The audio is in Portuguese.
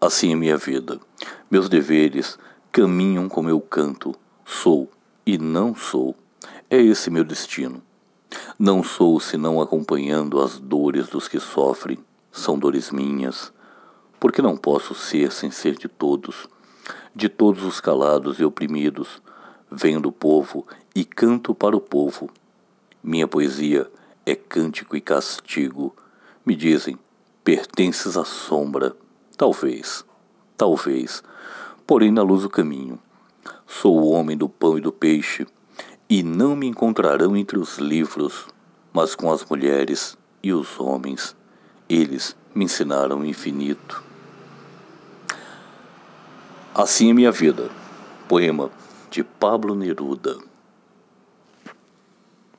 Assim é minha vida. Meus deveres caminham como eu canto. Sou e não sou. É esse meu destino. Não sou senão acompanhando as dores dos que sofrem. São dores minhas. Porque não posso ser sem ser de todos. De todos os calados e oprimidos. Venho do povo e canto para o povo. Minha poesia é cântico e castigo. Me dizem, pertences à sombra. Talvez, talvez, porém na luz do caminho. Sou o homem do pão e do peixe, e não me encontrarão entre os livros, mas com as mulheres e os homens. Eles me ensinaram o infinito. Assim é minha vida. Poema de Pablo Neruda.